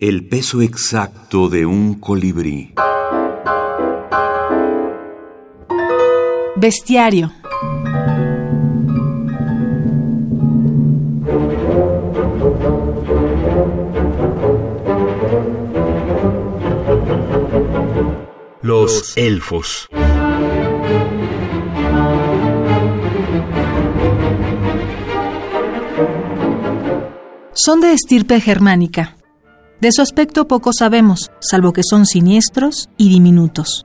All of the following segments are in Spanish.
El peso exacto de un colibrí. Bestiario. Los elfos. Son de estirpe germánica. De su aspecto poco sabemos, salvo que son siniestros y diminutos.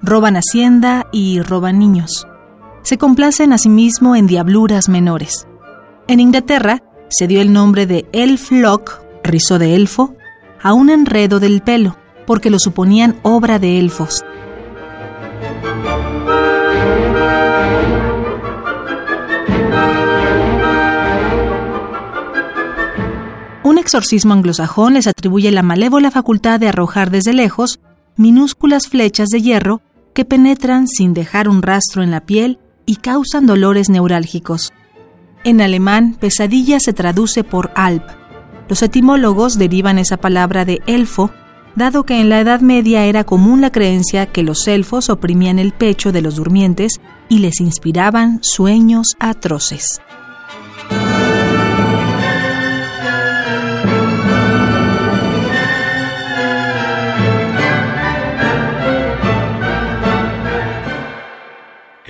Roban hacienda y roban niños. Se complacen asimismo en diabluras menores. En Inglaterra se dio el nombre de elf lock, rizo de elfo, a un enredo del pelo, porque lo suponían obra de elfos. Exorcismo anglosajón les atribuye la malévola facultad de arrojar desde lejos minúsculas flechas de hierro que penetran sin dejar un rastro en la piel y causan dolores neurálgicos. En alemán, pesadilla se traduce por alp. Los etimólogos derivan esa palabra de elfo, dado que en la Edad Media era común la creencia que los elfos oprimían el pecho de los durmientes y les inspiraban sueños atroces.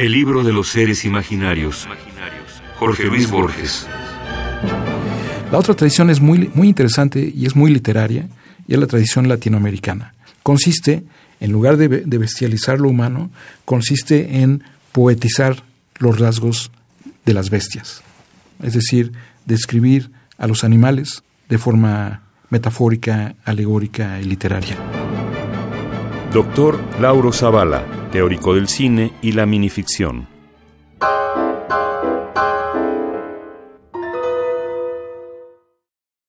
El libro de los seres imaginarios. Jorge Luis Borges. La otra tradición es muy, muy interesante y es muy literaria, y es la tradición latinoamericana. Consiste, en lugar de, de bestializar lo humano, consiste en poetizar los rasgos de las bestias. Es decir, describir a los animales de forma metafórica, alegórica y literaria. Doctor Lauro Zavala, teórico del cine y la minificción.